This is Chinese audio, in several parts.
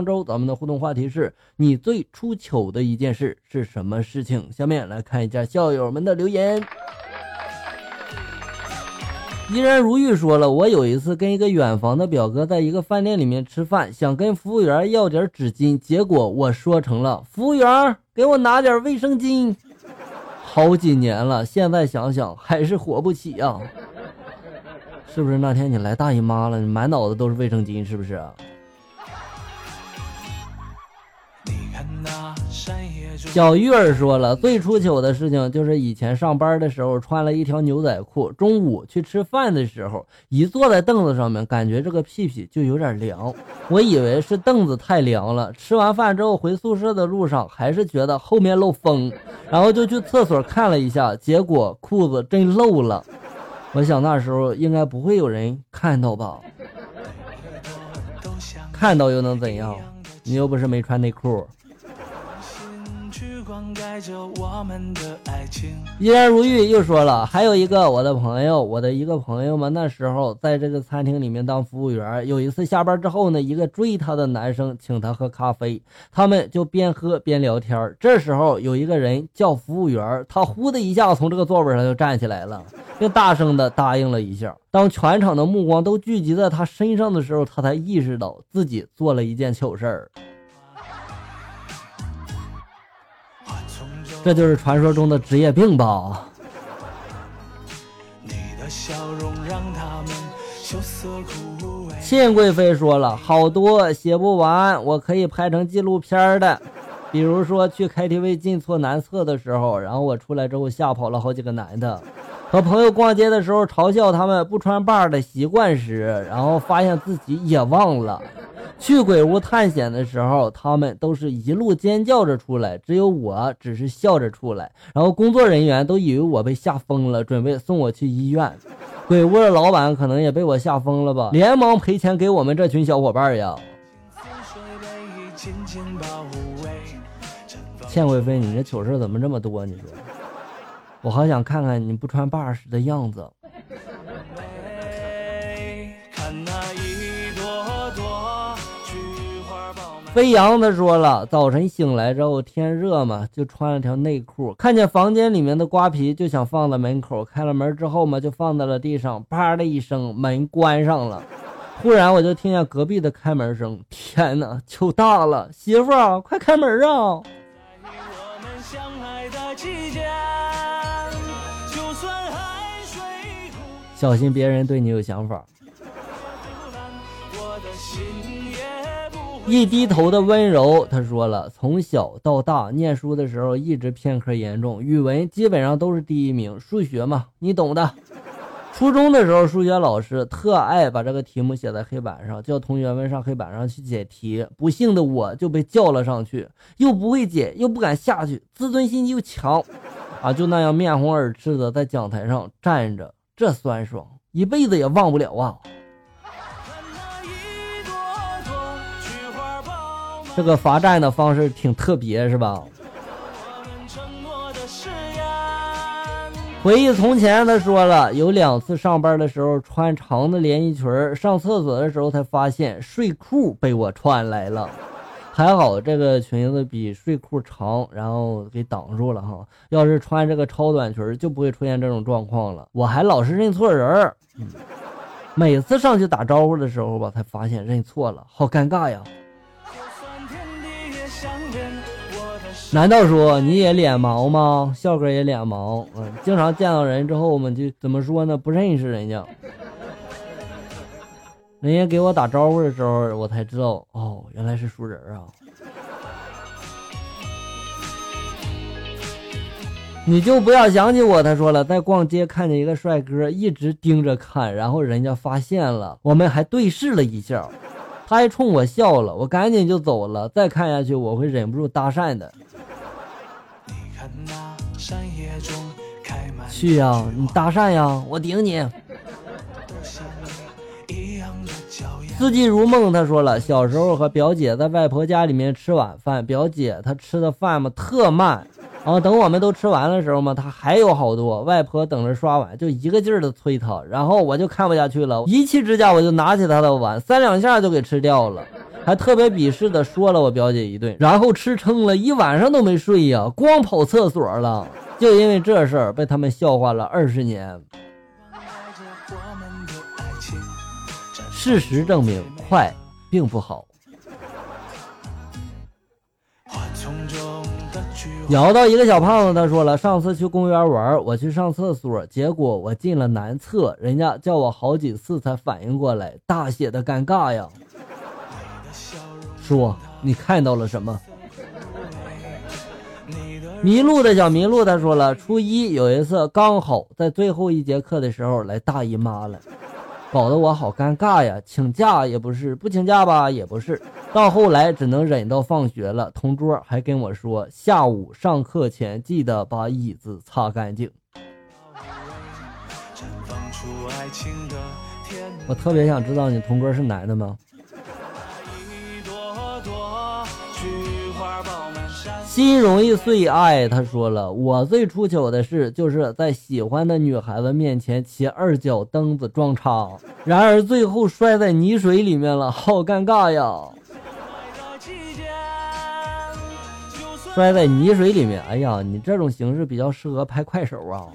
上周咱们的互动话题是你最出糗的一件事是什么事情？下面来看一下校友们的留言。依然如玉说了，我有一次跟一个远房的表哥在一个饭店里面吃饭，想跟服务员要点纸巾，结果我说成了服务员给我拿点卫生巾。好几年了，现在想想还是活不起呀。是不是那天你来大姨妈了？你满脑子都是卫生巾，是不是？小玉儿说了，最出糗的事情就是以前上班的时候穿了一条牛仔裤，中午去吃饭的时候，一坐在凳子上面，感觉这个屁屁就有点凉，我以为是凳子太凉了。吃完饭之后回宿舍的路上，还是觉得后面漏风，然后就去厕所看了一下，结果裤子真漏了。我想那时候应该不会有人看到吧？看到又能怎样？你又不是没穿内裤。依然如玉又说了，还有一个我的朋友，我的一个朋友嘛，那时候在这个餐厅里面当服务员，有一次下班之后呢，一个追她的男生请她喝咖啡，他们就边喝边聊天。这时候有一个人叫服务员，他呼的一下从这个座位上就站起来了，并大声的答应了一下。当全场的目光都聚集在他身上的时候，他才意识到自己做了一件糗事儿。这就是传说中的职业病吧？谢贵妃说了好多写不完，我可以拍成纪录片的。比如说去 KTV 进错男厕的时候，然后我出来之后吓跑了好几个男的；和朋友逛街的时候嘲笑他们不穿把的习惯时，然后发现自己也忘了。去鬼屋探险的时候，他们都是一路尖叫着出来，只有我只是笑着出来。然后工作人员都以为我被吓疯了，准备送我去医院。鬼屋的老板可能也被我吓疯了吧，连忙赔钱给我们这群小伙伴呀。倩贵妃，你这糗事怎么这么多？你说，我好想看看你不穿把时的样子。飞扬他说了，早晨醒来之后天热嘛，就穿了条内裤，看见房间里面的瓜皮就想放在门口，开了门之后嘛，就放在了地上，啪的一声，门关上了。忽然我就听见隔壁的开门声，天哪，糗大了！媳妇儿，快开门啊！小心别人对你有想法。一低头的温柔，他说了，从小到大念书的时候一直偏科严重，语文基本上都是第一名，数学嘛，你懂的。初中的时候，数学老师特爱把这个题目写在黑板上，叫同学们上黑板上去解题。不幸的我就被叫了上去，又不会解，又不敢下去，自尊心又强，啊，就那样面红耳赤的在讲台上站着，这酸爽，一辈子也忘不了啊。这个罚站的方式挺特别，是吧？回忆从前，他说了，有两次上班的时候穿长的连衣裙上厕所的时候才发现睡裤被我穿来了，还好这个裙子比睡裤长，然后给挡住了哈。要是穿这个超短裙，就不会出现这种状况了。我还老是认错人儿，每次上去打招呼的时候吧，才发现认错了，好尴尬呀。难道说你也脸盲吗？笑哥也脸盲，嗯，经常见到人之后，我们就怎么说呢？不认识人家，人家给我打招呼的时候，我才知道，哦，原来是熟人啊。你就不要想起我，他说了，在逛街看见一个帅哥，一直盯着看，然后人家发现了，我们还对视了一下，他还冲我笑了，我赶紧就走了。再看下去，我会忍不住搭讪的。去呀，你搭讪呀，我顶你。四季如梦，他说了，小时候和表姐在外婆家里面吃晚饭，表姐她吃的饭嘛特慢，然后等我们都吃完的时候嘛，她还有好多，外婆等着刷碗就一个劲儿的催她，然后我就看不下去了，一气之下我就拿起她的碗，三两下就给吃掉了。还特别鄙视的说了我表姐一顿，然后吃撑了一晚上都没睡呀，光跑厕所了。就因为这事儿被他们笑话了二十年。事实证明，快并不好。聊到一个小胖子，他说了，上次去公园玩，我去上厕所，结果我进了男厕，人家叫我好几次才反应过来，大写的尴尬呀。说你看到了什么？迷路的小麋鹿他说了，初一有一次刚好在最后一节课的时候来大姨妈了。搞得我好尴尬呀，请假也不是，不请假吧也不是，到后来只能忍到放学了。同桌还跟我说，下午上课前记得把椅子擦干净。我特别想知道你同桌是男的吗？心容易碎，爱他说了，我最出糗的事就是在喜欢的女孩子面前骑二脚蹬子撞叉，然而最后摔在泥水里面了，好尴尬呀！摔在泥水里面，哎呀，你这种形式比较适合拍快手啊。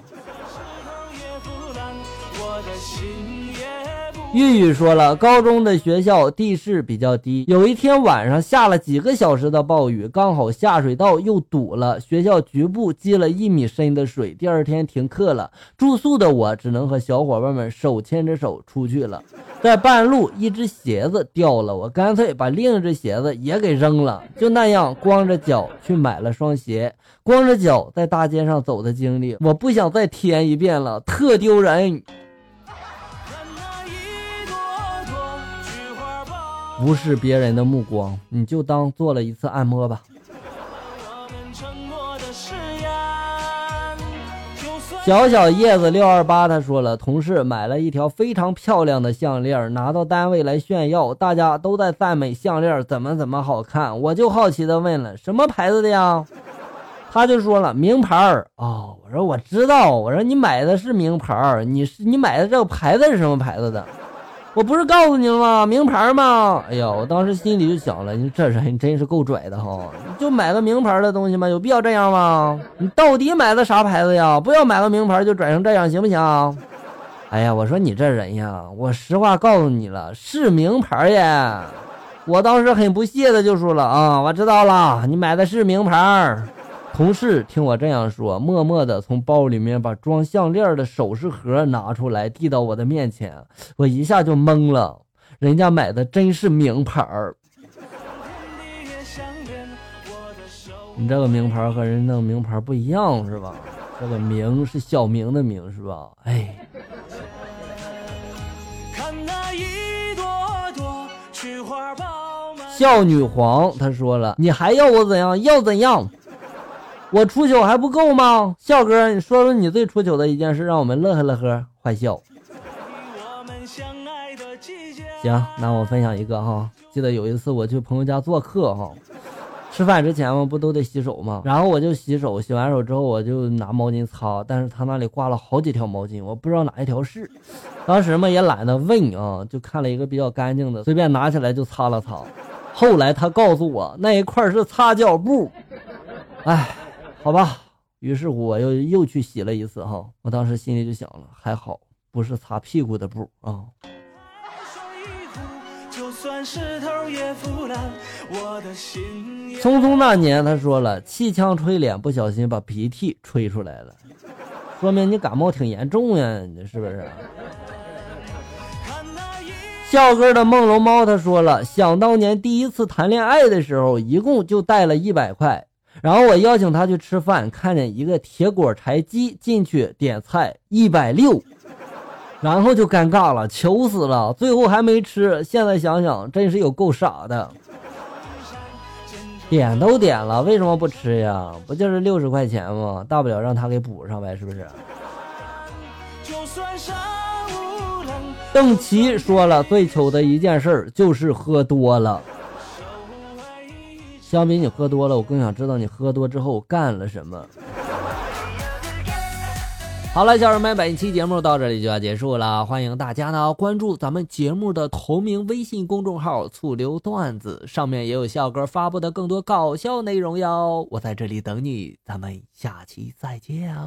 玉玉说了，高中的学校地势比较低，有一天晚上下了几个小时的暴雨，刚好下水道又堵了，学校局部积了一米深的水。第二天停课了，住宿的我只能和小伙伴们手牵着手出去了。在半路，一只鞋子掉了，我干脆把另一只鞋子也给扔了，就那样光着脚去买了双鞋。光着脚在大街上走的经历，我不想再体验一遍了，特丢人。无视别人的目光，你就当做了一次按摩吧。小小叶子六二八他说了，同事买了一条非常漂亮的项链，拿到单位来炫耀，大家都在赞美项链怎么怎么好看，我就好奇的问了，什么牌子的呀？他就说了，名牌儿哦。我说我知道，我说你买的是名牌儿，你是你买的这个牌子是什么牌子的？我不是告诉你了吗？名牌吗？哎呀，我当时心里就想了，你这人真是够拽的哈！就买个名牌的东西吗？有必要这样吗？你到底买的啥牌子呀？不要买个名牌就拽成这样，行不行？哎呀，我说你这人呀，我实话告诉你了，是名牌耶！我当时很不屑的就说了啊，我知道了，你买的是名牌。同事听我这样说，默默地从包里面把装项链的首饰盒拿出来，递到我的面前。我一下就懵了，人家买的真是名牌儿。你这个名牌和人那个名牌不一样是吧？这个名是小明的名是吧？哎。笑女皇她说了，你还要我怎样？要怎样？我出糗还不够吗？笑哥，你说说你最出糗的一件事，让我们乐呵乐呵，坏笑。行，那我分享一个哈。记得有一次我去朋友家做客哈，吃饭之前嘛不都得洗手吗？然后我就洗手，洗完手之后我就拿毛巾擦，但是他那里挂了好几条毛巾，我不知道哪一条是。当时嘛也懒得问啊，就看了一个比较干净的，随便拿起来就擦了擦。后来他告诉我那一块是擦脚布，哎。好吧，于是乎我又又去洗了一次哈，我当时心里就想了，还好不是擦屁股的布啊。匆匆那年，他说了，气枪吹脸，不小心把鼻涕吹出来了，说明你感冒挺严重呀，你是不是？笑哥的梦龙猫他说了，想当年第一次谈恋爱的时候，一共就带了一百块。然后我邀请他去吃饭，看见一个铁锅柴鸡进去点菜一百六，然后就尴尬了，求死了，最后还没吃。现在想想真是有够傻的，点都点了，为什么不吃呀？不就是六十块钱吗？大不了让他给补上呗，是不是？邓琪说了，最糗的一件事就是喝多了。相比你喝多了，我更想知道你喝多之后干了什么。好了，小人们，本期节目到这里就要结束了。欢迎大家呢关注咱们节目的同名微信公众号“醋溜段子”，上面也有笑哥发布的更多搞笑内容哟。我在这里等你，咱们下期再见啊！